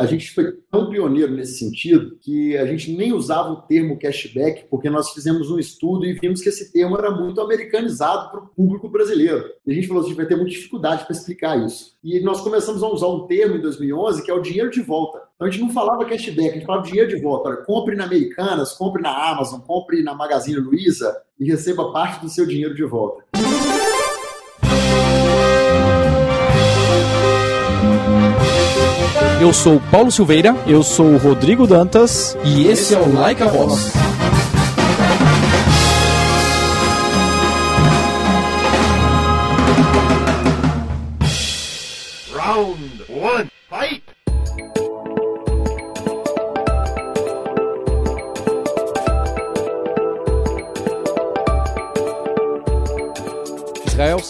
A gente foi tão pioneiro nesse sentido que a gente nem usava o termo cashback, porque nós fizemos um estudo e vimos que esse termo era muito americanizado para o público brasileiro. E a gente falou assim, vai ter muita dificuldade para explicar isso. E nós começamos a usar um termo em 2011 que é o dinheiro de volta. Então a gente não falava cashback, a gente falava dinheiro de volta. Olha, compre na Americanas, compre na Amazon, compre na Magazine Luiza e receba parte do seu dinheiro de volta. Eu sou Paulo Silveira. Eu sou o Rodrigo Dantas. E esse é o Like a Voz.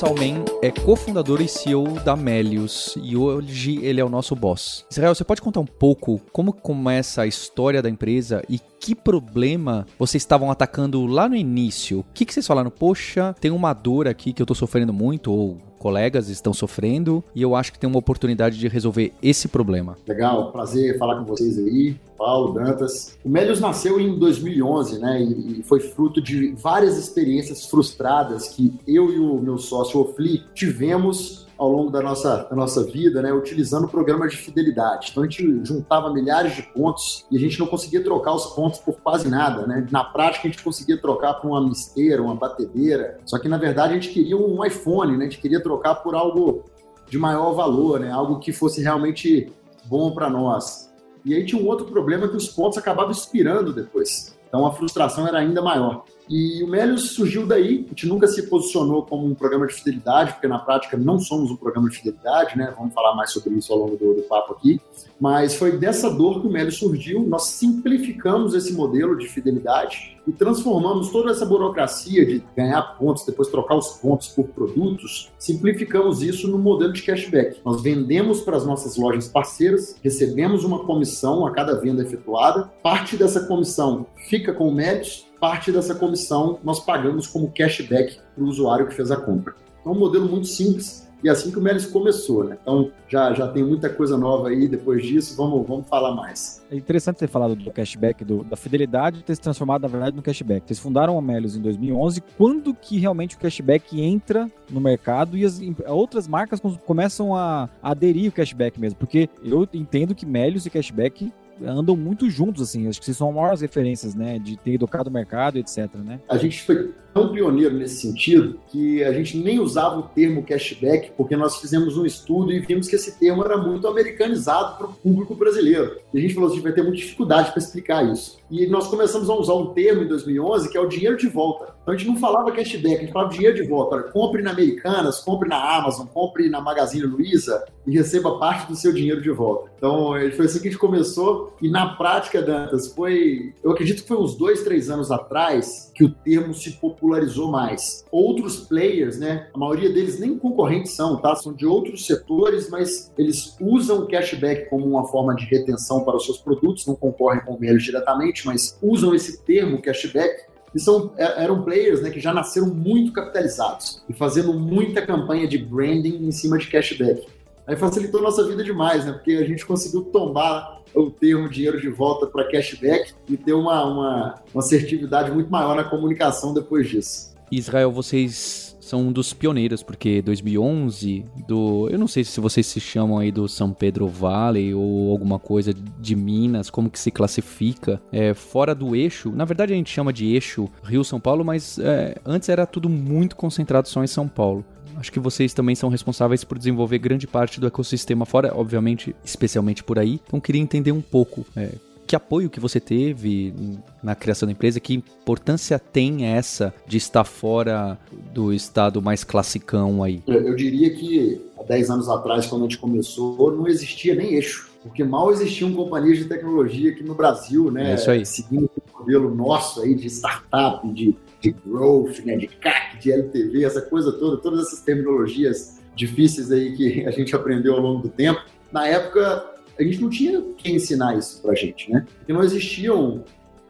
Salmen é cofundador e CEO da Melius e hoje ele é o nosso boss. Israel, você pode contar um pouco como começa a história da empresa e que problema vocês estavam atacando lá no início? O que, que vocês falaram? Poxa, tem uma dor aqui que eu tô sofrendo muito, ou colegas estão sofrendo, e eu acho que tem uma oportunidade de resolver esse problema. Legal, prazer falar com vocês aí, Paulo, Dantas. O Melius nasceu em 2011, né, e foi fruto de várias experiências frustradas que eu e o meu sócio Ofli tivemos ao longo da nossa, da nossa vida, né, utilizando programas de fidelidade. Então a gente juntava milhares de pontos e a gente não conseguia trocar os pontos por quase nada, né? Na prática a gente conseguia trocar por uma misteira, uma batedeira, só que na verdade a gente queria um iPhone, né? A gente queria trocar por algo de maior valor, né? Algo que fosse realmente bom para nós. E aí tinha um outro problema que os pontos acabavam expirando depois. Então a frustração era ainda maior. E o Melius surgiu daí, a gente nunca se posicionou como um programa de fidelidade, porque na prática não somos um programa de fidelidade, né? Vamos falar mais sobre isso ao longo do, do papo aqui. Mas foi dessa dor que o Melius surgiu, nós simplificamos esse modelo de fidelidade e transformamos toda essa burocracia de ganhar pontos, depois trocar os pontos por produtos, simplificamos isso no modelo de cashback. Nós vendemos para as nossas lojas parceiras, recebemos uma comissão a cada venda efetuada, parte dessa comissão fica com o Melius, parte dessa comissão nós pagamos como cashback para o usuário que fez a compra. Então, é um modelo muito simples e é assim que o Melis começou, né? Então, já, já tem muita coisa nova aí depois disso, vamos, vamos falar mais. É interessante ter falado do cashback, do, da fidelidade ter se transformado, na verdade, no cashback. Vocês fundaram a Melios em 2011, quando que realmente o cashback entra no mercado e as outras marcas começam a, a aderir ao cashback mesmo? Porque eu entendo que Melios e cashback andam muito juntos, assim. Acho que vocês são maiores referências, né? De ter educado o mercado, etc, né? A gente foi tão pioneiro nesse sentido que a gente nem usava o termo cashback, porque nós fizemos um estudo e vimos que esse termo era muito americanizado para o público brasileiro. E a gente falou assim, vai ter muita dificuldade para explicar isso. E nós começamos a usar um termo em 2011 que é o dinheiro de volta. Então a gente não falava cashback, a gente falava dinheiro de volta. Olha, compre na Americanas, compre na Amazon, compre na Magazine Luiza e receba parte do seu dinheiro de volta. Então foi assim que a gente começou e na prática, Dantas, foi, eu acredito que foi uns dois, três anos atrás que o termo se popularizou mais. Outros players, né, a maioria deles nem concorrentes são, tá? São de outros setores, mas eles usam o cashback como uma forma de retenção para os seus produtos, não concorrem com eles diretamente, mas usam esse termo cashback e são, é, eram players né, que já nasceram muito capitalizados e fazendo muita campanha de branding em cima de cashback. Aí facilitou nossa vida demais, né? Porque a gente conseguiu tombar o termo dinheiro de volta para cashback e ter uma, uma, uma assertividade muito maior na comunicação depois disso. Israel, vocês são um dos pioneiros, porque 2011, do, eu não sei se vocês se chamam aí do São Pedro Valley ou alguma coisa de Minas, como que se classifica, é, fora do eixo, na verdade a gente chama de eixo Rio-São Paulo, mas é, antes era tudo muito concentrado só em São Paulo. Acho que vocês também são responsáveis por desenvolver grande parte do ecossistema fora, obviamente, especialmente por aí. Então queria entender um pouco é, que apoio que você teve na criação da empresa, que importância tem essa de estar fora do estado mais classicão aí? Eu, diria que há 10 anos atrás, quando a gente começou, não existia nem eixo porque mal existiam companhias de tecnologia aqui no Brasil, né? É. Seguindo o modelo nosso aí de startup, de de growth, né, de CAC, de LTV, essa coisa toda, todas essas terminologias difíceis aí que a gente aprendeu ao longo do tempo. Na época, a gente não tinha quem ensinar isso para a gente, né? Não existiam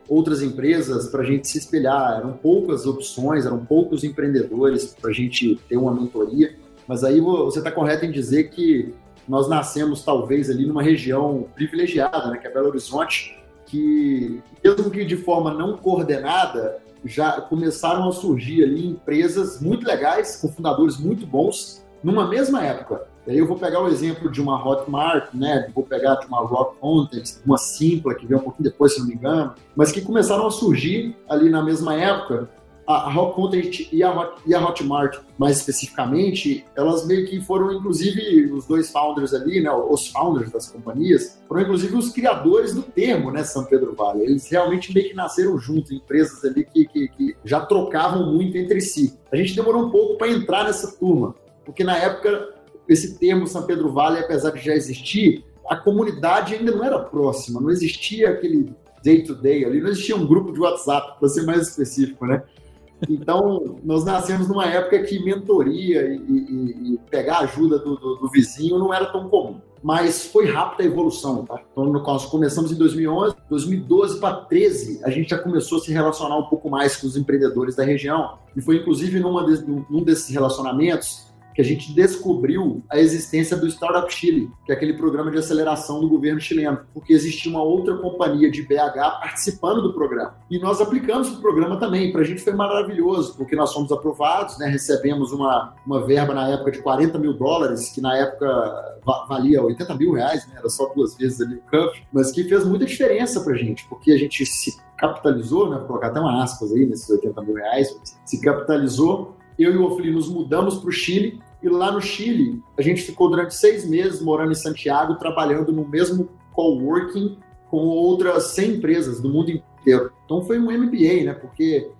outras empresas para a gente se espelhar, eram poucas opções, eram poucos empreendedores para a gente ter uma mentoria. Mas aí você está correto em dizer que nós nascemos talvez ali numa região privilegiada, né, que é Belo Horizonte, que mesmo que de forma não coordenada, já começaram a surgir ali empresas muito legais, com fundadores muito bons, numa mesma época. E aí eu vou pegar o exemplo de uma Hotmart, né? Vou pegar de uma Rock Content, uma Simpla, que veio um pouquinho depois, se não me engano, mas que começaram a surgir ali na mesma época. A Rock Content e a, Hot, e a Hotmart, mais especificamente, elas meio que foram, inclusive, os dois founders ali, né? Os founders das companhias, foram, inclusive, os criadores do termo, né? São Pedro Vale. Eles realmente meio que nasceram juntos, empresas ali que, que, que já trocavam muito entre si. A gente demorou um pouco para entrar nessa turma, porque na época esse termo São Pedro Vale, apesar de já existir, a comunidade ainda não era próxima, não existia aquele day-to-day -day ali, não existia um grupo de WhatsApp, para ser mais específico, né? Então, nós nascemos numa época que mentoria e, e, e pegar ajuda do, do, do, vizinho não era tão comum. Mas foi rápida a evolução, tá? Então, nós começamos em 2011, 2012 para 13, a gente já começou a se relacionar um pouco mais com os empreendedores da região. E foi, inclusive, numa de, num desses relacionamentos que a gente descobriu a existência do Startup Chile, que é aquele programa de aceleração do governo chileno, porque existia uma outra companhia de BH participando do programa. E nós aplicamos o programa também. Para a gente foi maravilhoso, porque nós fomos aprovados, né, recebemos uma, uma verba na época de 40 mil dólares, que na época valia 80 mil reais, né, era só duas vezes ali o campo, mas que fez muita diferença para a gente, porque a gente se capitalizou, né, vou colocar até uma aspas aí nesses 80 mil reais, se capitalizou eu e o Ofli nos mudamos para o Chile e lá no Chile a gente ficou durante seis meses morando em Santiago, trabalhando no mesmo coworking com outras 100 empresas do mundo inteiro. Então foi um MBA, né? Porque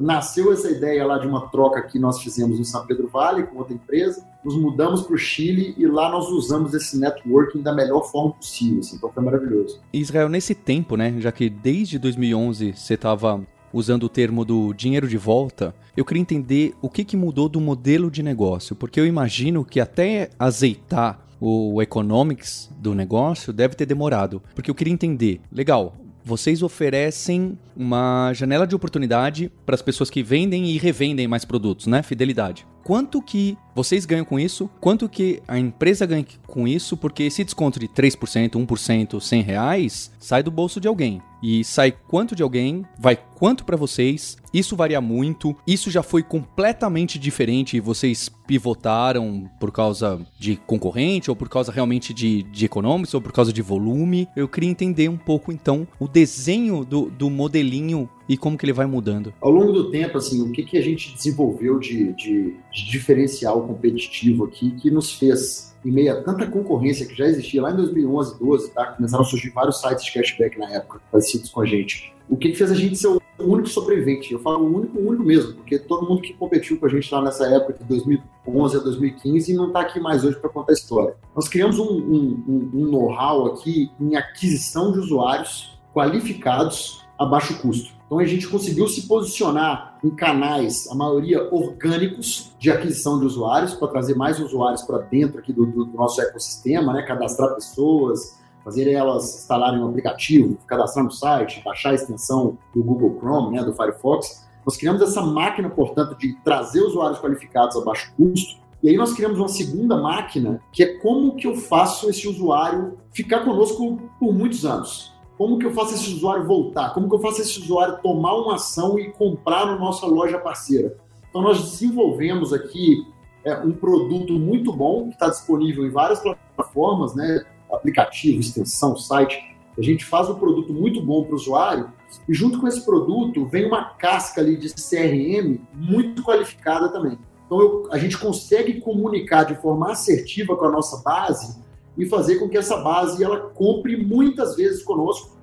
nasceu essa ideia lá de uma troca que nós fizemos em São Pedro Vale com outra empresa, nos mudamos para o Chile e lá nós usamos esse networking da melhor forma possível. Assim, então foi maravilhoso. Israel, nesse tempo, né, já que desde 2011 você estava usando o termo do dinheiro de volta, eu queria entender o que, que mudou do modelo de negócio, porque eu imagino que até azeitar o economics do negócio deve ter demorado, porque eu queria entender, legal, vocês oferecem uma janela de oportunidade para as pessoas que vendem e revendem mais produtos, né? Fidelidade. Quanto que vocês ganham com isso? Quanto que a empresa ganha com isso? Porque esse desconto de 3%, 1%, 100 reais sai do bolso de alguém e sai quanto de alguém, vai quanto para vocês. Isso varia muito. Isso já foi completamente diferente e vocês pivotaram por causa de concorrente ou por causa realmente de, de ou por causa de volume. Eu queria entender um pouco então o desenho do, do modelinho e como que ele vai mudando. Ao longo do tempo, assim, o que, que a gente desenvolveu de, de, de diferencial competitivo aqui que nos fez em meio a tanta concorrência que já existia lá em 2011, 12, tá? Começaram a surgir vários sites de cashback na época, parecidos com a gente. O que, fez a gente ser o único sobrevivente? Eu falo o único, o único mesmo, porque todo mundo que competiu com a gente lá nessa época, de 2011 a 2015, não está aqui mais hoje para contar a história. Nós criamos um, um, um know-how aqui em aquisição de usuários qualificados a baixo custo. Então a gente conseguiu se posicionar em canais, a maioria orgânicos, de aquisição de usuários, para trazer mais usuários para dentro aqui do, do, nosso ecossistema, né? cadastrar pessoas, fazer elas instalarem um aplicativo, cadastrar no site, baixar a extensão do Google Chrome, né? do Firefox. Nós criamos essa máquina, portanto, de trazer usuários qualificados a baixo custo, e aí nós criamos uma segunda máquina, que é como que eu faço esse usuário ficar conosco por muitos anos. Como que eu faço esse usuário voltar? Como que eu faço esse usuário tomar uma ação e comprar na nossa loja parceira? Então, nós desenvolvemos aqui é, um produto muito bom, que está disponível em várias plataformas, né? aplicativo, extensão, site. A gente faz um produto muito bom para o usuário e junto com esse produto vem uma casca ali de CRM muito qualificada também. Então eu, a gente consegue comunicar de forma assertiva com a nossa base e fazer com que essa base ela compre muitas vezes conosco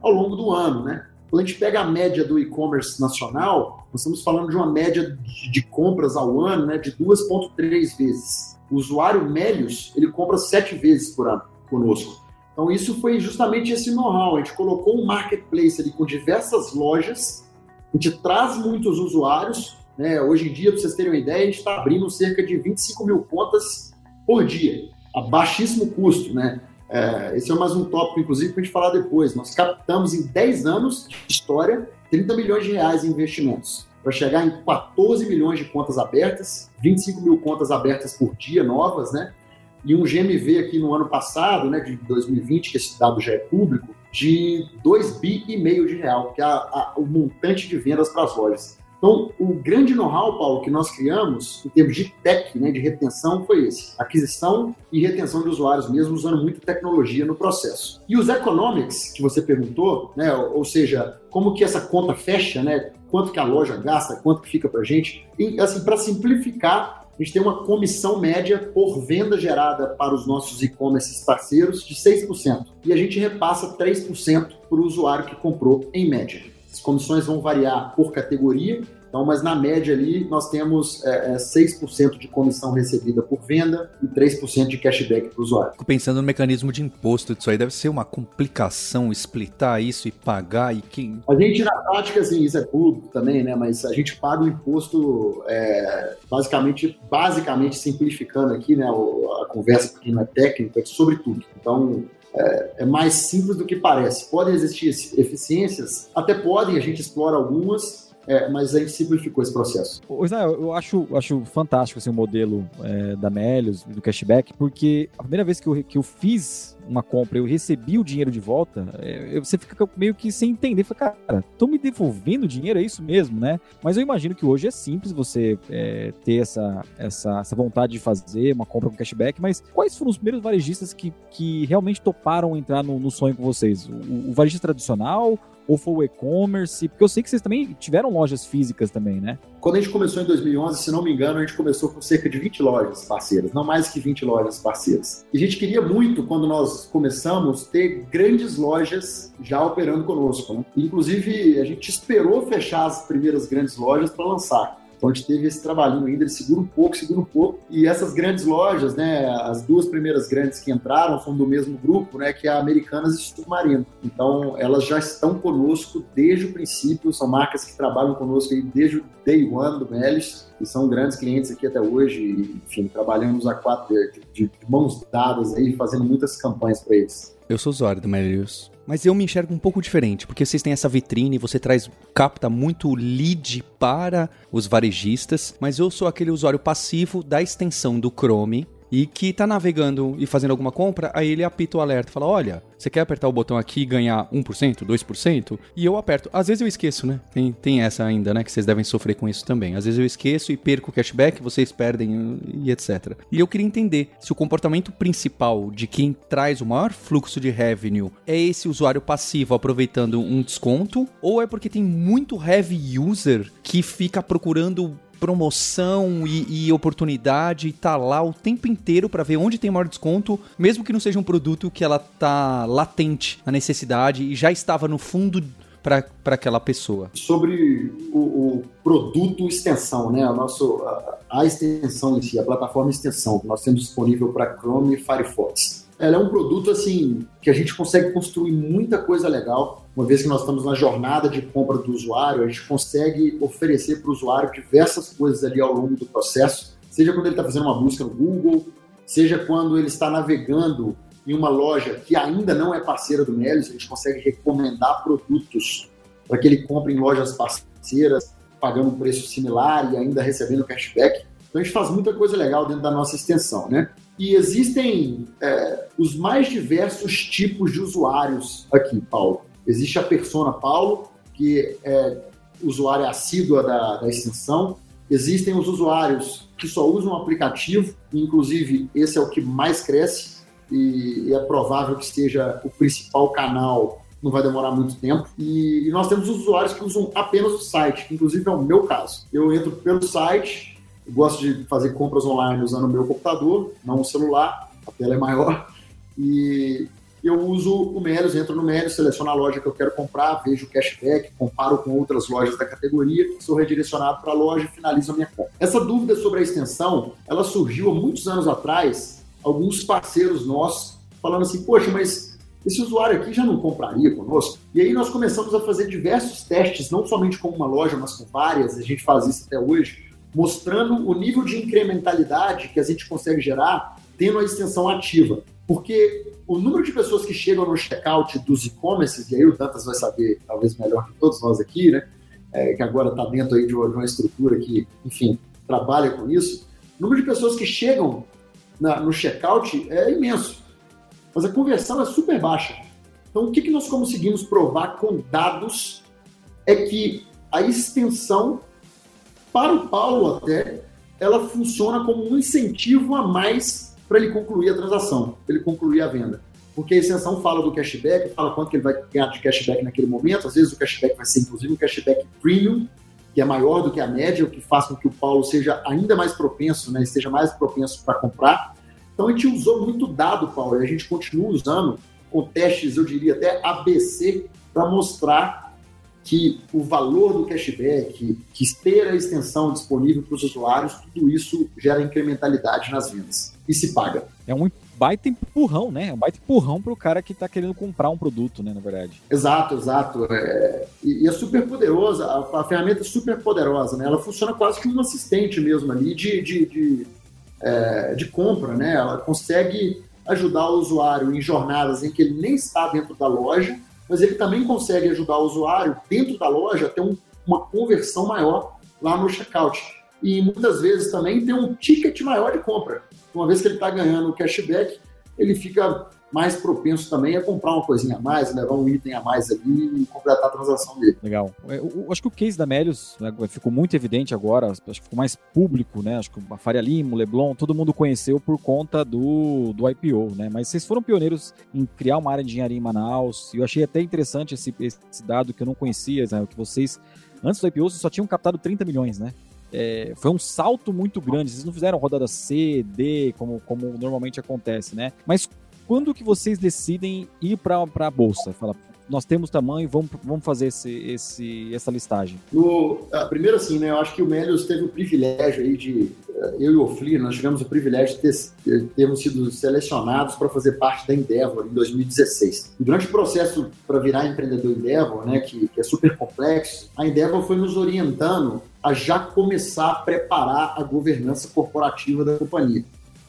ao longo do ano, né? Quando a gente pega a média do e-commerce nacional, nós estamos falando de uma média de, compras ao ano né, de 2,3 vezes. O usuário Melius, ele compra sete vezes por ano conosco. Então, isso foi justamente esse know-how. A gente colocou um marketplace ali com diversas lojas, a gente traz muitos usuários. Né? Hoje em dia, para vocês terem uma ideia, a gente está abrindo cerca de 25 mil contas por dia a baixíssimo custo, né? É, esse é mais um tópico, inclusive, para a gente falar depois. Nós captamos em 10 anos de história 30 milhões de reais em investimentos, para chegar em 14 milhões de contas abertas, 25 mil contas abertas por dia novas, né? e um GMV aqui no ano passado, né, de 2020, que esse dado já é público, de 2 bi e meio de real, que é a, a, o montante de vendas para as lojas. Então, o grande know-how, Paulo, que nós criamos, em termos de tech, né, de retenção, foi esse. Aquisição e retenção de usuários mesmo, usando muita tecnologia no processo. E os economics, que você perguntou, né, ou seja, como que essa conta fecha, né, quanto que a loja gasta, quanto que fica para a gente, assim, para simplificar, a gente tem uma comissão média por venda gerada para os nossos e-commerce parceiros de 6%. E a gente repassa 3% para o usuário que comprou em média. As comissões vão variar por categoria, então, mas na média ali nós temos é, é, 6% de comissão recebida por venda e 3% de cashback para o usuário. Fico pensando no mecanismo de imposto disso aí, deve ser uma complicação explitar isso e pagar e quem. A gente, na prática, assim, isso é público também, né? Mas a gente paga o imposto é, basicamente, basicamente simplificando aqui, né? A conversa, porque não é técnica, é sobre tudo. Então, é, é, mais simples do que parece. Podem existir eficiências, até podem, a gente explora algumas, é, mas a gente simplificou esse processo. Israel, eu acho, acho fantástico assim, o modelo é, da Melios, do cashback, porque a primeira vez que eu, que eu fiz uma compra, eu recebi o dinheiro de volta, é, você fica meio que sem entender. Fala, cara, estão me devolvendo dinheiro, é isso mesmo, né? Mas eu imagino que hoje é simples você é, ter essa, essa, essa vontade de fazer uma compra com cashback, mas quais foram os primeiros varejistas que, que realmente toparam entrar no, no sonho com vocês? O, o varejista tradicional, ou foi o e-commerce? Porque eu sei que vocês também tiveram lojas físicas também, né? Quando a gente começou em 2011, se não me engano, a gente começou com cerca de 20 lojas parceiras, não mais que 20 lojas parceiras. E a gente queria muito, quando nós começamos, ter grandes lojas já operando conosco. Né? Inclusive, a gente esperou fechar as primeiras grandes lojas para lançar. Então a gente teve esse trabalhinho ainda, ele segura um pouco, segura um pouco. E essas grandes lojas, né, as duas primeiras grandes que entraram são do mesmo grupo, né, que é a Americanas e Submarino. Então elas já estão conosco desde o princípio, são marcas que trabalham conosco desde o day one do Melis e são grandes clientes aqui até hoje. enfim, trabalhamos a quatro de, de, mãos dadas aí, fazendo muitas campanhas para eles. Eu sou usuário do Melius. Mas eu me enxergo um pouco diferente, porque vocês têm essa vitrine, você traz, capta muito lead para os varejistas, mas eu sou aquele usuário passivo da extensão do Chrome e que tá navegando e fazendo alguma compra, aí ele apita o alerta, fala: "Olha, você quer apertar o botão aqui e ganhar 1%, 2%?" E eu aperto. Às vezes eu esqueço, né? Tem, tem essa ainda, né, que vocês devem sofrer com isso também. Às vezes eu esqueço e perco o cashback, vocês perdem e etc. E eu queria entender se o comportamento principal de quem traz o maior fluxo de revenue é esse usuário passivo aproveitando um desconto ou é porque tem muito heavy user que fica procurando promoção e, e, oportunidade e tá lá o tempo inteiro para ver onde tem maior desconto, mesmo que não seja um produto que ela tá latente na necessidade e já estava no fundo para aquela pessoa. Sobre o, o, produto extensão, né? A, nosso, a, a extensão em si, a plataforma extensão que nós temos disponível para Chrome e Firefox ela é um produto assim que a gente consegue construir muita coisa legal. Uma vez que nós estamos na jornada de compra do usuário, a gente consegue oferecer para o usuário diversas coisas ali ao longo do processo, seja quando ele está fazendo uma busca no Google, seja quando ele está navegando em uma loja que ainda não é parceira do Melios, a gente consegue recomendar produtos para que ele compre em lojas parceiras, pagando um preço similar e ainda recebendo cashback. Então a gente faz muita coisa legal dentro da nossa extensão, né? E existem é, os mais diversos tipos de usuários aqui, Paulo. Existe a persona Paulo, que é usuário assídua da, da extensão. Existem os usuários que só usam o aplicativo, inclusive esse é o que mais cresce e, e é provável que seja o principal canal não vai demorar muito tempo. E, nós temos usuários que usam apenas o site, inclusive é o meu caso. Eu entro pelo site, gosto de fazer compras online usando o meu computador, não o celular, a tela é maior. E eu uso o Melios, entro no Melios, seleciono a loja que eu quero comprar, vejo o cashback, comparo com outras lojas da categoria, sou redirecionado para a loja e finalizo a minha compra. Essa dúvida sobre a extensão, ela surgiu há muitos anos atrás, alguns parceiros nossos falando assim, poxa, mas esse usuário aqui já não compraria conosco? E aí nós começamos a fazer diversos testes, não somente com uma loja, mas com várias, a gente faz isso até hoje, mostrando o nível de incrementalidade que a gente consegue gerar tendo a extensão ativa. Porque o número de pessoas que chegam no checkout dos e-commerces, e aí o Dantas vai saber talvez melhor que todos nós aqui, né? É, que agora está dentro aí de uma, estrutura que, enfim, trabalha com isso. O número de pessoas que chegam na, no checkout é imenso, mas a conversão é super baixa. Então, o que, que nós conseguimos provar com dados é que a extensão, para o Paulo até, ela funciona como um incentivo a mais para ele concluir a transação, para ele concluir a venda. Porque a extensão fala do cashback, fala quanto que ele vai ganhar de cashback naquele momento, às vezes o cashback vai ser inclusive um cashback premium, que é maior do que a média, o que faz com que o Paulo seja ainda mais propenso, né, esteja mais propenso para comprar. Então a gente usou muito dado, Paulo, e a gente continua usando com testes, eu diria até ABC, para mostrar que o valor do cashback, que ter a extensão disponível para os usuários, tudo isso gera incrementalidade nas vendas e se paga. É um baita empurrão, né? É um baita empurrão para o cara que está querendo comprar um produto, né? Na verdade. Exato, exato. É... E, é super poderosa, a, ferramenta é super poderosa, né? Ela funciona quase que um assistente mesmo ali de, de, de, é, de compra, né? Ela consegue ajudar o usuário em jornadas em que ele nem está dentro da loja mas ele também consegue ajudar o usuário dentro da loja a ter um, uma conversão maior lá no checkout. E muitas vezes também ter um ticket maior de compra. Uma vez que ele está ganhando cashback, ele fica mais propenso também a comprar uma coisinha a mais, levar um item a mais ali e completar a transação dele. Legal. É, eu, eu acho que o case da Melius né, ficou muito evidente agora, acho que ficou mais público, né? Acho que a Faria Lima, o Leblon, todo mundo conheceu por conta do, do IPO, né? Mas vocês foram pioneiros em criar uma área de engenharia em Manaus, e eu achei até interessante esse, esse dado que eu não conhecia, né, que vocês, antes do IPO, vocês só tinham captado 30 milhões, né? É, foi um salto muito grande. Vocês não fizeram rodada C, D, como, como normalmente acontece, né? Mas quando que vocês decidem ir para a bolsa? Fala, nós temos tamanho, vamos, vamos fazer esse, esse, essa listagem? No, ah, primeiro assim, né, eu acho que o Melius teve o privilégio aí de, eh, eu e o Fli, nós tivemos o privilégio de ter, termos sido selecionados para fazer parte da Endeavor em 2016. E durante o processo para virar empreendedor Endeavor, né, que, que é super complexo, a Endeavor foi nos orientando a já começar a preparar a governança corporativa da companhia.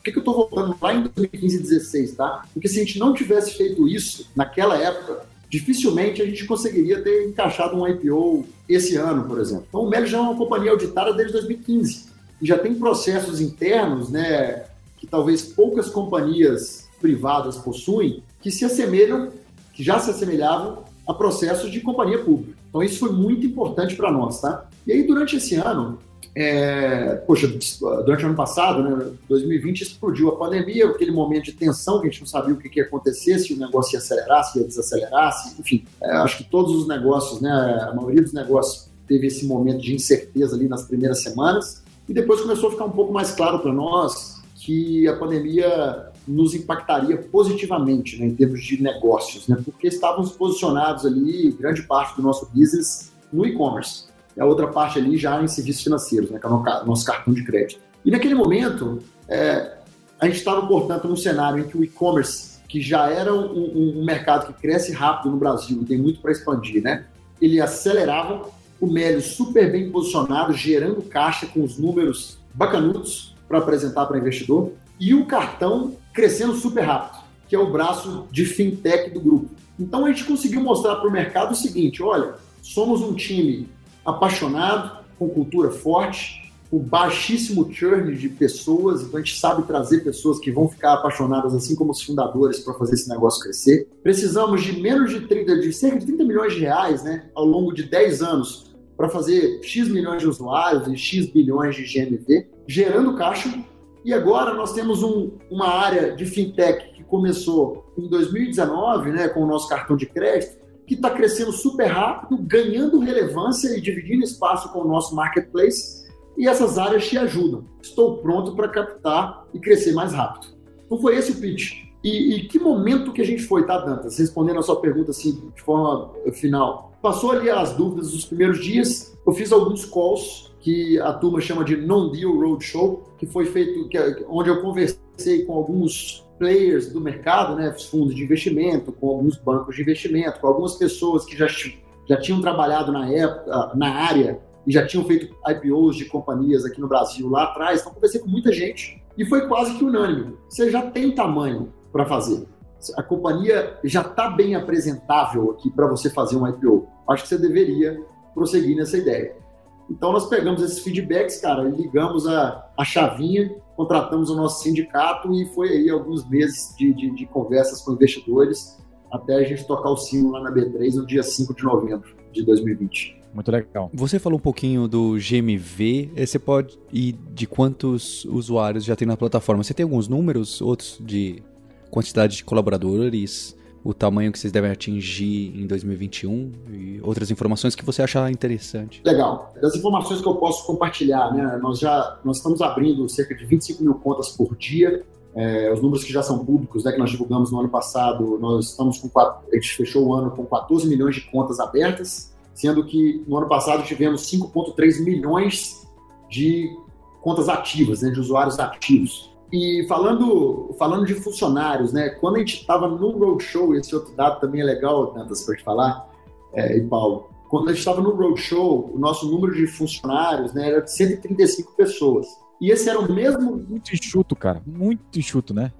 Que, que eu estou voltando lá em 2015 e 2016, tá? Porque se a gente não tivesse feito isso naquela época, dificilmente a gente conseguiria ter encaixado um IPO esse ano, por exemplo. Então, o Meli já é uma companhia auditada desde 2015 e já tem processos internos, né, que talvez poucas companhias privadas possuem, que se assemelham, que já se assemelhavam a processos de companhia pública. Então, isso foi muito importante para nós, tá? E aí, durante esse ano, é, poxa, durante o ano passado, né, 2020, explodiu a pandemia, aquele momento de tensão que a gente não sabia o que, que ia acontecer, se o negócio ia acelerar, se ia desacelerar, se, enfim. É, acho que todos os negócios, né, a maioria dos negócios teve esse momento de incerteza ali nas primeiras semanas, e depois começou a ficar um pouco mais claro para nós que a pandemia nos impactaria positivamente né, em termos de negócios, né, porque estávamos posicionados ali, grande parte do nosso business, no e-commerce a outra parte ali já em serviços financeiros, né, que é o nosso cartão de crédito. E naquele momento, é, a gente estava, portanto, num cenário em que o e-commerce, que já era um, um, mercado que cresce rápido no Brasil tem muito para expandir, né, ele acelerava, o Mélio super bem posicionado, gerando caixa com os números bacanudos para apresentar para investidor, e o cartão crescendo super rápido, que é o braço de fintech do grupo. Então a gente conseguiu mostrar para o mercado o seguinte: olha, somos um time apaixonado, com cultura forte, com baixíssimo churn de pessoas, então a gente sabe trazer pessoas que vão ficar apaixonadas, assim como os fundadores, para fazer esse negócio crescer. Precisamos de menos de 30, de cerca de 30 milhões de reais, né, ao longo de 10 anos, para fazer X milhões de usuários e X bilhões de GMV, gerando caixa. E agora nós temos um, uma área de fintech que começou em 2019, né, com o nosso cartão de crédito, que está crescendo super rápido, ganhando relevância e dividindo espaço com o nosso marketplace. E essas áreas te ajudam. Estou pronto para captar e crescer mais rápido. Então foi esse o pitch. E, e, que momento que a gente foi, tá, Dantas? Respondendo a sua pergunta assim, de forma final. Passou ali as dúvidas dos primeiros dias, eu fiz alguns calls que a turma chama de non-deal roadshow, que foi feito, que, é, onde eu conversei com alguns players do mercado, né, fundos de investimento, com alguns bancos de investimento, com algumas pessoas que já, já tinham trabalhado na época, na área e já tinham feito IPOs de companhias aqui no Brasil lá atrás. Então, conversei com muita gente e foi quase que unânime. Você já tem tamanho para fazer. A companhia já está bem apresentável aqui para você fazer um IPO. Acho que você deveria prosseguir nessa ideia. Então nós pegamos esses feedbacks, cara, e ligamos a, a chavinha, contratamos o nosso sindicato e foi aí alguns meses de, de, de conversas com investidores até a gente tocar o sino lá na B3 no dia 5 de novembro de 2020. Muito legal. Você falou um pouquinho do GMV. Eh, você pode ir de quantos usuários já tem na plataforma? Você tem alguns números, outros de quantidade de colaboradores, o tamanho que vocês devem atingir em 2021 e outras informações que você achar interessante. Legal. Das informações que eu posso compartilhar, né? Nós já nós estamos abrindo cerca de 25 mil contas por dia. É, os números que já são públicos, né, que nós divulgamos no ano passado, nós estamos com quatro, a gente fechou o ano com 14 milhões de contas abertas sendo que no ano passado tivemos 5,3 milhões de contas ativas, né, de usuários ativos. E falando, falando de funcionários, né, quando a gente estava no Roadshow, esse outro dado também é legal, Tantas, para te falar, é, e Paulo, quando a gente estava no Roadshow, o nosso número de funcionários né, era de 135 pessoas. E esse era o mesmo. Muito enxuto, cara. Muito enxuto, né?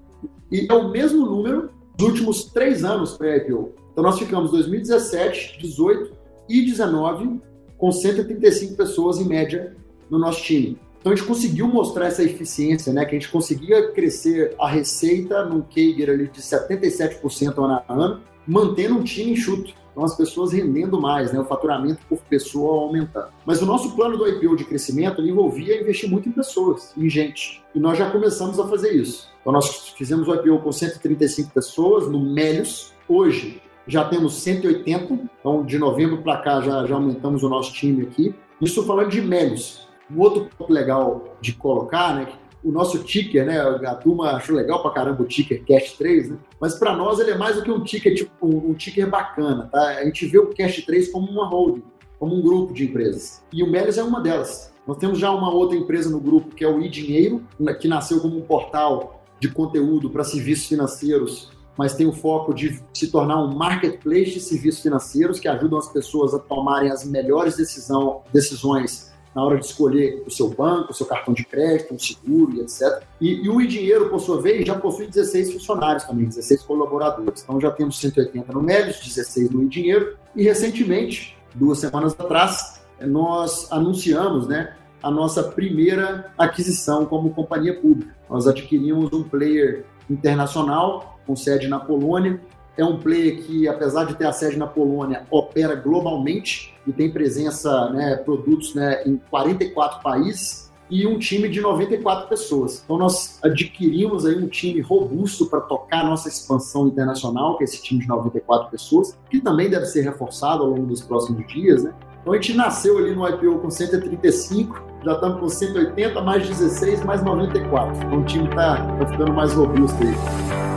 E é o mesmo número dos últimos três anos para a IPO. Então nós ficamos 2017, 18, e 19 com 135 pessoas em média no nosso time. Então a gente conseguiu mostrar essa eficiência, né? Que a gente conseguia crescer a receita num CAGR ali de 77% ano a ano, mantendo um time enxuto. Então as pessoas rendendo mais, né? O faturamento por pessoa aumentando. Mas o nosso plano do IPO de crescimento envolvia investir muito em pessoas, em gente. E nós já começamos a fazer isso. Então nós fizemos o IPO com 135 pessoas no Melios. Hoje já temos 180, então de novembro para cá já, já aumentamos o nosso time aqui. Isso falando de Melios. Um outro ponto legal de colocar, né? O nosso ticker, né? A turma achou legal pra caramba o ticker Cash 3, né? Mas para nós ele é mais do que um ticker, tipo, um, um ticker bacana, tá? A gente vê o Cash 3 como uma holding, como um grupo de empresas. E o Melios é uma delas. Nós temos já uma outra empresa no grupo que é o e-dinheiro, que nasceu como um portal de conteúdo para serviços financeiros mas tem o foco de se tornar um marketplace de serviços financeiros que ajudam as pessoas a tomarem as melhores decisão, decisões na hora de escolher o seu banco, o seu cartão de crédito, um seguro e etc. E, e o e-dinheiro, por sua vez, já possui 16 funcionários também, 16 colaboradores. Então já temos 180 no Médios, 16 no e-dinheiro. E recentemente, duas semanas atrás, nós anunciamos né, a nossa primeira aquisição como companhia pública. Nós adquirimos um player internacional com sede na Polônia. É um player que, apesar de ter a sede na Polônia, opera globalmente e tem presença, né, produtos né, em 44 países e um time de 94 pessoas. Então nós adquirimos aí um time robusto para tocar nossa expansão internacional, que é esse time de 94 pessoas, que também deve ser reforçado ao longo dos próximos dias, né? Então a gente nasceu ali no IPO com 135, já estamos com 180, mais 16, mais 94. Então o time está tá ficando mais robusto aí.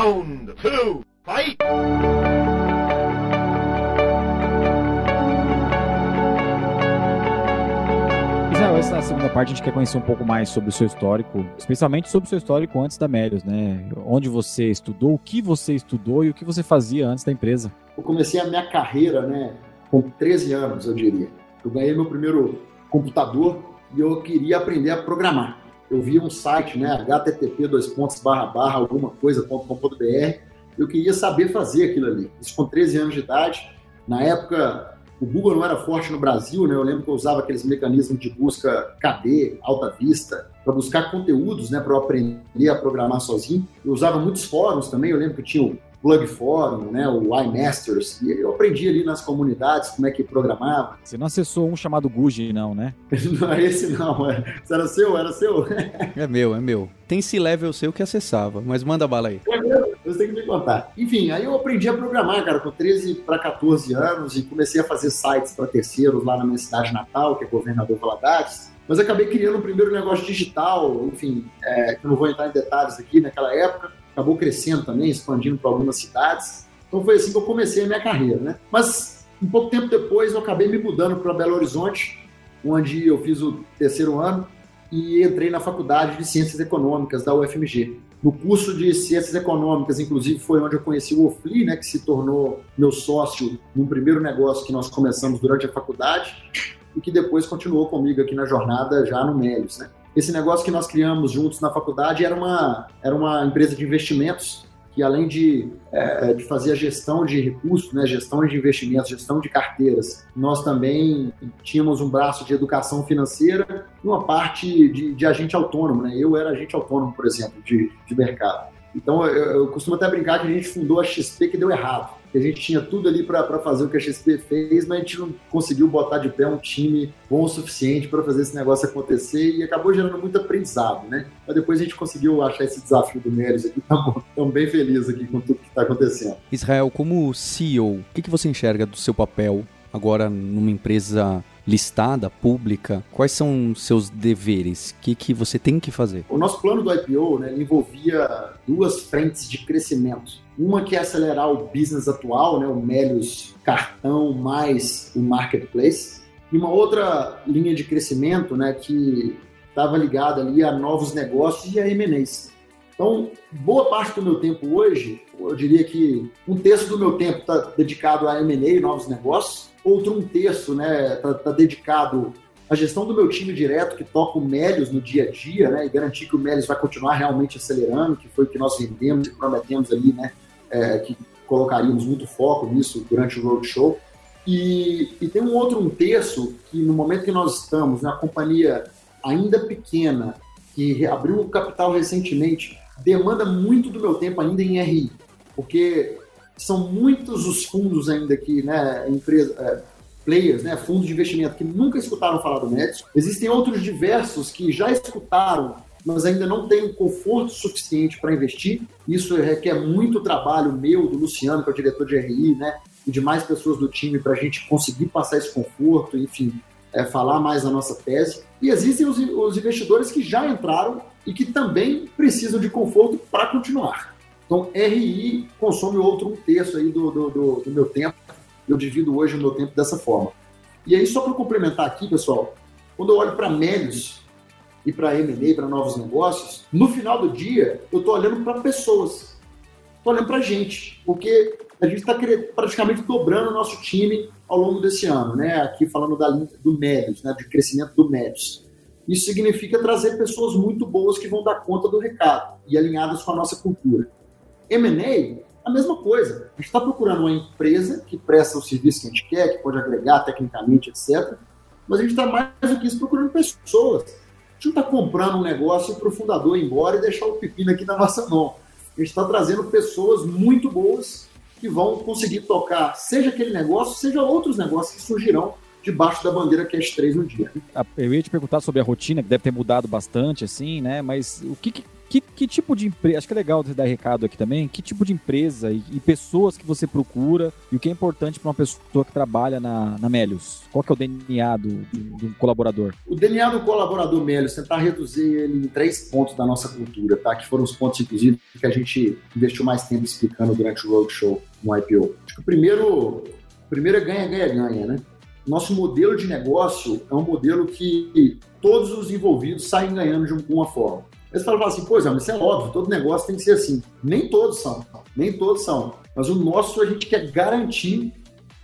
Round two, fight! Israel, essa segunda parte a gente quer conhecer um pouco mais sobre o seu histórico, especialmente sobre o seu histórico antes da Melios, né? Onde você estudou, o que você estudou e o que você fazia antes da empresa. Eu comecei a minha carreira, né, com 13 anos, eu diria. Eu ganhei meu primeiro computador e eu queria aprender a programar eu via um site, né, http dois pontos barra barra alguma coisa.com.br, eu queria saber fazer aquilo ali. Isso com 13 anos de idade. Na época, o Google não era forte no Brasil, né? Eu lembro que eu usava aqueles mecanismos de busca KD, Alta Vista, para buscar conteúdos, né, para eu aprender a programar sozinho. Eu usava muitos fóruns também, eu lembro que tinha o Plug Forum, né, o iMasters, e eu aprendi ali nas comunidades como é que programava. Você não acessou um chamado Guji, não, né? não, esse não, é. era seu, era seu. é meu, é meu. Tem C-Level seu que acessava, mas manda bala aí. É meu, você tem que me contar. Enfim, aí eu aprendi a programar, cara, com 13 para 14 anos e comecei a fazer sites para terceiros lá na minha cidade natal, que é Governador Valadares. Mas acabei criando o primeiro negócio digital, enfim, é, que eu não vou entrar em detalhes aqui naquela época acabou crescendo também, expandindo para algumas cidades. Então foi assim que eu comecei a minha carreira, né? Mas um pouco tempo depois eu acabei me mudando para Belo Horizonte, onde eu fiz o terceiro ano e entrei na faculdade de Ciências Econômicas da UFMG. No curso de Ciências Econômicas, inclusive, foi onde eu conheci o Ofli, né, que se tornou meu sócio num primeiro negócio que nós começamos durante a faculdade e que depois continuou comigo aqui na jornada já no Melios, né? Esse negócio que nós criamos juntos na faculdade era uma, era uma empresa de investimentos que além de, é, de fazer a gestão de recursos, né, gestão de investimentos, gestão de carteiras, nós também tínhamos um braço de educação financeira e uma parte de, de agente autônomo. Né? Eu era agente autônomo, por exemplo, de, de mercado. Então, eu, eu costumo até brincar que a gente fundou a XP que deu errado. Que a gente tinha tudo ali para fazer o que a XP fez, mas a gente não conseguiu botar de pé um time bom o suficiente para fazer esse negócio acontecer e acabou gerando muito aprendizado, né? Mas depois a gente conseguiu achar esse desafio do Meres aqui, estamos bem felizes aqui com tudo que está acontecendo. Israel, como CEO, o que, que você enxerga do seu papel agora numa empresa listada, pública, quais são seus deveres? O que, que você tem que fazer? O nosso plano do IPO né, envolvia duas frentes de crescimento. Uma que é acelerar o business atual, né, o Melios cartão mais o marketplace, e uma outra linha de crescimento né, que estava ligada ali a novos negócios e a M&As. Então, boa parte do meu tempo hoje, eu diria que um terço do meu tempo está dedicado a M&A, novos negócios, outro um terço né, tá, tá, dedicado à gestão do meu time direto, que toca o Melios no dia a dia, né, e garantir que o Melios vai continuar realmente acelerando, que foi o que nós vendemos e prometemos ali, né, é, que colocaríamos muito foco nisso durante o roadshow. E, e tem um outro um terço que no momento que nós estamos, na companhia ainda pequena, que abriu o capital recentemente, demanda muito do meu tempo ainda em RI, porque são muitos os fundos ainda que, né, empresa, é, players, né, fundos de investimento que nunca escutaram falar do Médici. Existem outros diversos que já escutaram, mas ainda não têm conforto suficiente para investir. Isso requer muito trabalho meu, do Luciano, que é o diretor de RI, né, e de mais pessoas do time para a gente conseguir passar esse conforto, enfim, é, falar mais a nossa tese. E existem os, os investidores que já entraram e que também precisam de conforto para continuar. Então, RI consome outro um terço aí do, do, do, do meu tempo. Eu divido hoje o meu tempo dessa forma. E aí, só para complementar aqui, pessoal, quando eu olho para médios e para M&A, para novos negócios, no final do dia, eu estou olhando para pessoas. Estou olhando para gente, porque a gente está praticamente dobrando o nosso time ao longo desse ano, né? Aqui falando da do médios, né? De crescimento do médios. Isso significa trazer pessoas muito boas que vão dar conta do recado e alinhadas com a nossa cultura. M&A, a mesma coisa. A gente está procurando uma empresa que presta o serviço que a gente quer, que pode agregar tecnicamente, etc. Mas a gente está mais do que isso procurando pessoas. A gente não está comprando um negócio para o fundador ir embora e deixar o pepino aqui na nossa mão. A gente está trazendo pessoas muito boas que vão conseguir tocar, seja aquele negócio, seja outros negócios que surgirão debaixo da bandeira Cash 3 no dia. Eu ia te perguntar sobre a rotina, que deve ter mudado bastante, assim, né? Mas o que, que que, que tipo de empresa, acho que é legal você dar recado aqui também, que tipo de empresa e, e pessoas que você procura e o que é importante para uma pessoa que trabalha na, na Melius? Qual que é o DNA do, do, do colaborador? O DNA do colaborador Melius, tentar reduzir ele em três pontos da nossa cultura, tá? Que foram os pontos, inclusive, que a gente investiu mais tempo explicando durante o roadshow no IPO. Acho que o primeiro, o primeiro é ganha, ganha, ganha, né? Nosso modelo de negócio é um modelo que todos os envolvidos saem ganhando de alguma forma. Eles falam assim, pois é, mas isso é óbvio, todo negócio tem que ser assim. Nem todos são, nem todos são. Mas o nosso a gente quer garantir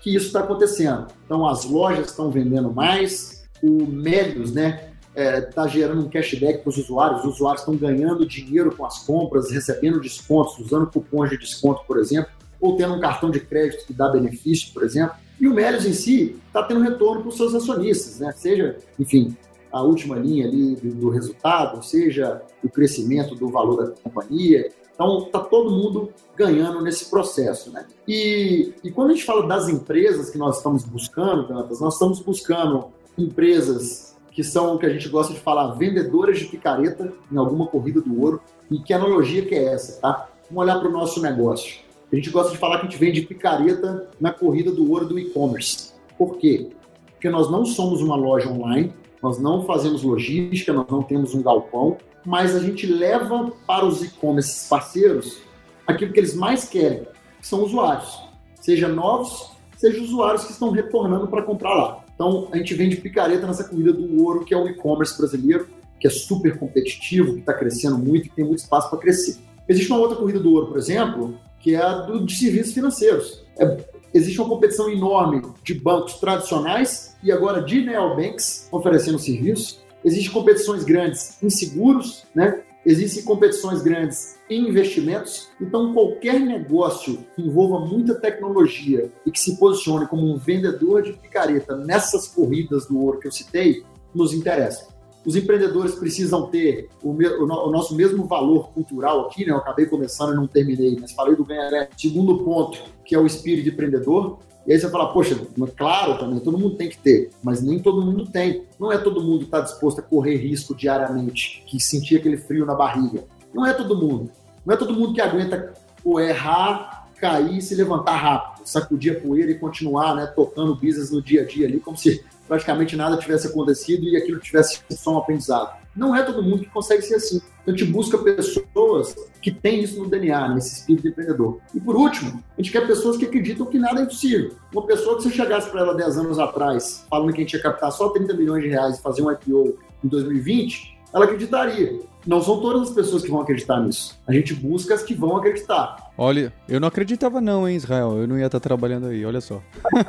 que isso está acontecendo. Então as lojas estão vendendo mais, o Médios, né, está é, gerando um cashback para os usuários, os usuários estão ganhando dinheiro com as compras, recebendo descontos, usando cupons de desconto, por exemplo, ou tendo um cartão de crédito que dá benefício, por exemplo. E o Médios em si está tendo retorno para os seus acionistas, né? seja, enfim, a última linha ali do, resultado, seja o crescimento do valor da companhia. Então, está todo mundo ganhando nesse processo. Né? E, e quando a gente fala das empresas que nós estamos buscando, Dantas, nós estamos buscando empresas que são o que a gente gosta de falar, vendedoras de picareta em alguma corrida do ouro. E que analogia que é essa, tá? Vamos olhar para o nosso negócio. A gente gosta de falar que a gente vende picareta na corrida do ouro do e-commerce. Por quê? Porque nós não somos uma loja online, nós não fazemos logística, nós não temos um galpão, mas a gente leva para os e-commerce parceiros aquilo que eles mais querem, que são usuários, seja novos, seja usuários que estão retornando para comprar lá. Então, a gente vende picareta nessa corrida do ouro, que é o e-commerce brasileiro, que é super competitivo, que está crescendo muito e tem muito espaço para crescer. Existe uma outra corrida do ouro, por exemplo, que é a do, de serviços financeiros. É, existe uma competição enorme de bancos tradicionais e agora de neobanks oferecendo serviços. Existem competições grandes em seguros, né? Existem competições grandes em investimentos, então qualquer negócio que envolva muita tecnologia e que se posicione como um vendedor de picareta nessas corridas do ouro que eu citei, nos interessa. Os empreendedores precisam ter o, me, o, o nosso mesmo valor cultural aqui, né? Eu acabei começando e não terminei, mas falei do ganhar. Segundo ponto, que é o espírito empreendedor. E aí você fala, poxa, claro também, todo mundo tem que ter, mas nem todo mundo tem. Não é todo mundo que está disposto a correr risco diariamente, que sentir aquele frio na barriga. Não é todo mundo. Não é todo mundo que aguenta errar, cair, se levantar rápido, sacudir a poeira e continuar né, tocando business no dia a dia ali, como se praticamente nada tivesse acontecido e aquilo tivesse só um aprendizado. Não é todo mundo que consegue ser assim. Então a gente busca pessoas que têm isso no DNA, nesse espírito empreendedor. E por último, a gente quer pessoas que acreditam que nada é impossível. Uma pessoa que você chegasse para ela 10 anos atrás, falando que a gente ia captar só 30 milhões de reais e fazer um IPO em 2020, ela acreditaria. Não são todas as pessoas que vão acreditar nisso. A gente busca as que vão acreditar. Olha, eu não acreditava não, hein, Israel. Eu não ia estar trabalhando aí, olha só.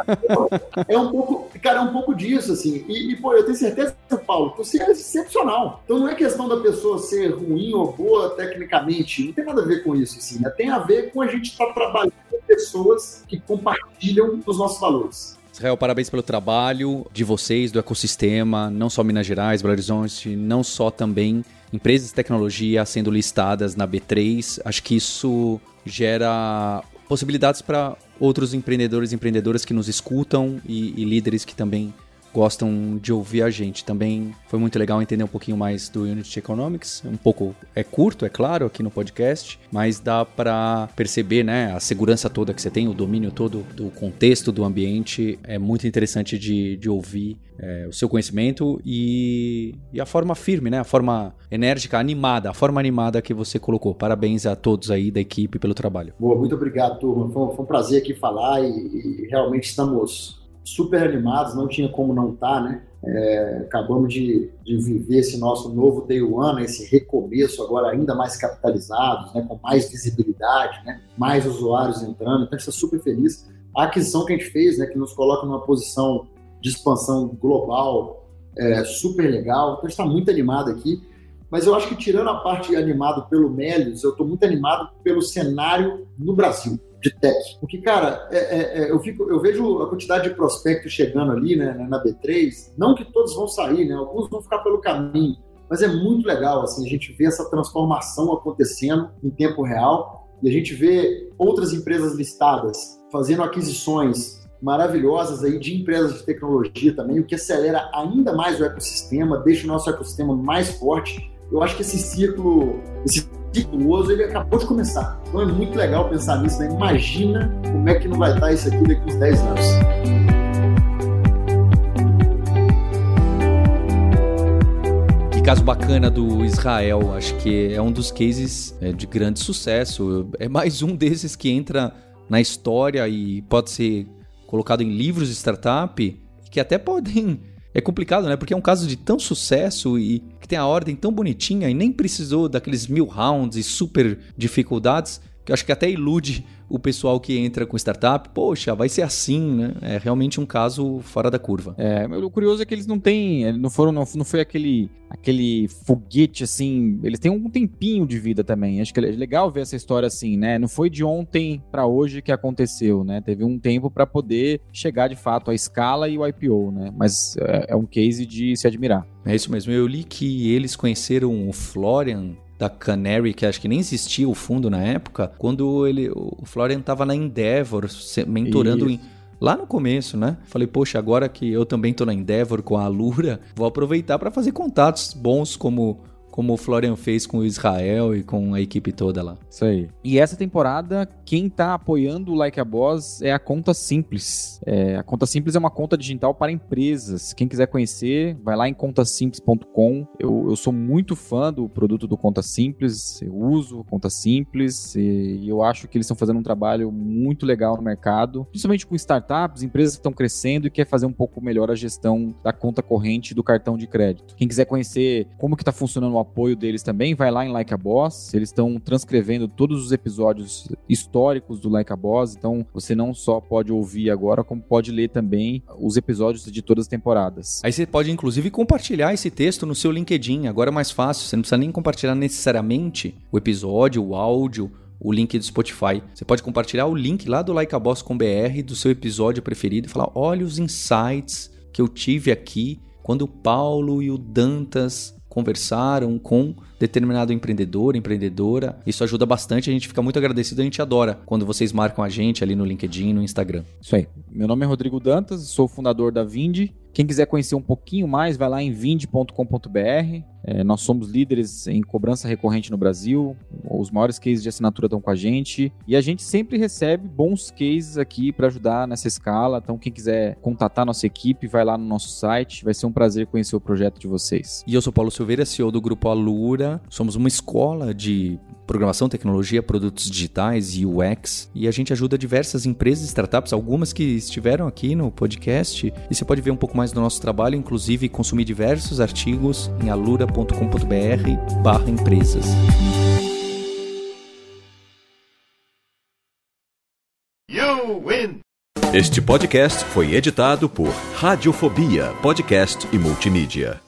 é um pouco, cara, é um pouco disso, assim. E, e pô, eu tenho certeza, Paulo, que você é excepcional. Então não é questão da pessoa ser ruim ou boa tecnicamente. Não tem nada a ver com isso, assim. Né? Tem a ver com a gente estar tá trabalhando com pessoas que compartilham os nossos valores. Israel, parabéns pelo trabalho de vocês, do ecossistema, não só Minas Gerais, Belo Horizonte, não só também empresas de tecnologia sendo listadas na B3. Acho que isso gera possibilidades para outros empreendedores e empreendedoras que nos escutam e, e líderes que também gostam de ouvir a gente. Também foi muito legal entender um pouquinho mais do Unity Economics. Um pouco é curto, é claro, aqui no podcast, mas dá para perceber, né, a segurança toda que você tem, o domínio todo do contexto do ambiente. É muito interessante de, de ouvir é, o seu conhecimento e, e a forma firme, né, a forma enérgica, animada, a forma animada que você colocou. Parabéns a todos aí da equipe pelo trabalho. Boa, muito obrigado, turma. Foi, foi um prazer aqui falar e, e realmente estamos super animados, não tinha como não estar, tá, né? É, acabamos de, de, viver esse nosso novo Day One, esse recomeço agora ainda mais capitalizados, né, com mais visibilidade, né, mais usuários entrando, então a gente está super feliz. A aquisição que a gente fez, né, que nos coloca numa posição de expansão global é, super legal, então a gente está muito animado aqui, mas eu acho que tirando a parte animado pelo Melios, eu estou muito animado pelo cenário no Brasil de tech. Porque, cara, é, é, é, eu, fico, eu vejo a quantidade de prospectos chegando ali né, na B3, não que todos vão sair, né? Alguns vão ficar pelo caminho, mas é muito legal assim, a gente ver essa transformação acontecendo em tempo real e a gente vê outras empresas listadas fazendo aquisições maravilhosas aí de empresas de tecnologia também, o que acelera ainda mais o ecossistema, deixa o nosso ecossistema mais forte. Eu acho que esse ciclo, esse virtuoso, ele acabou de começar. Então é muito legal pensar nisso, né? Imagina como é que não vai estar isso aqui daqui uns 10 anos. Que caso bacana do Israel, acho que é um dos cases é, de grande sucesso. É mais um desses que entra na história e pode ser colocado em livros de startup que até podem é complicado, né? Porque é um caso de tão sucesso e que tem a ordem tão bonitinha e nem precisou daqueles mil rounds e super dificuldades que eu acho que até ilude o pessoal que entra com startup, poxa, vai ser assim, né? É realmente um caso fora da curva. É, o curioso é que eles não têm, não foram, não, não foi aquele, aquele foguete assim, eles têm um tempinho de vida também. Acho que é legal ver essa história assim, né? Não foi de ontem para hoje que aconteceu, né? Teve um tempo para poder chegar de fato à escala e o IPO, né? Mas é, é um case de se admirar. É isso mesmo. Eu li que eles conheceram o Florian da Canary, que acho que nem existia o fundo na época, quando ele, o Florian estava na Endeavor, mentorando em, lá no começo, né? Falei, poxa, agora que eu também estou na Endeavor com a Alura, vou aproveitar para fazer contatos bons como como o Florian fez com o Israel e com a equipe toda lá. Isso aí. E essa temporada, quem tá apoiando o Like a Boss é a Conta Simples. É, a Conta Simples é uma conta digital para empresas. Quem quiser conhecer, vai lá em contasimples.com. Eu, eu sou muito fã do produto do Conta Simples, eu uso Conta Simples e, e eu acho que eles estão fazendo um trabalho muito legal no mercado, principalmente com startups, empresas que estão crescendo e quer fazer um pouco melhor a gestão da conta corrente do cartão de crédito. Quem quiser conhecer como que está funcionando o apoio deles também, vai lá em Like a Boss. Eles estão transcrevendo todos os episódios históricos do Like a Boss, então você não só pode ouvir agora, como pode ler também os episódios de todas as temporadas. Aí você pode, inclusive, compartilhar esse texto no seu LinkedIn. Agora é mais fácil, você não precisa nem compartilhar necessariamente o episódio, o áudio, o link do Spotify. Você pode compartilhar o link lá do Like a Boss com BR do seu episódio preferido e falar: olha os insights que eu tive aqui quando o Paulo e o Dantas conversaram com determinado empreendedor, empreendedora. Isso ajuda bastante, a gente fica muito agradecido, a gente adora quando vocês marcam a gente ali no LinkedIn, no Instagram. Isso aí. Meu nome é Rodrigo Dantas, sou fundador da Vindi. Quem quiser conhecer um pouquinho mais, vai lá em vindi.com.br. É, nós somos líderes em cobrança recorrente no Brasil. Os maiores cases de assinatura estão com a gente. E a gente sempre recebe bons cases aqui para ajudar nessa escala. Então, quem quiser contatar nossa equipe, vai lá no nosso site. Vai ser um prazer conhecer o projeto de vocês. E eu sou Paulo Silveira, CEO do Grupo Alura. Somos uma escola de programação, tecnologia, produtos digitais e UX. E a gente ajuda diversas empresas e startups, algumas que estiveram aqui no podcast. E você pode ver um pouco mais do nosso trabalho, inclusive consumir diversos artigos em alura.com.br barra empresas. You win! Este podcast foi editado por Radiofobia, podcast e multimídia.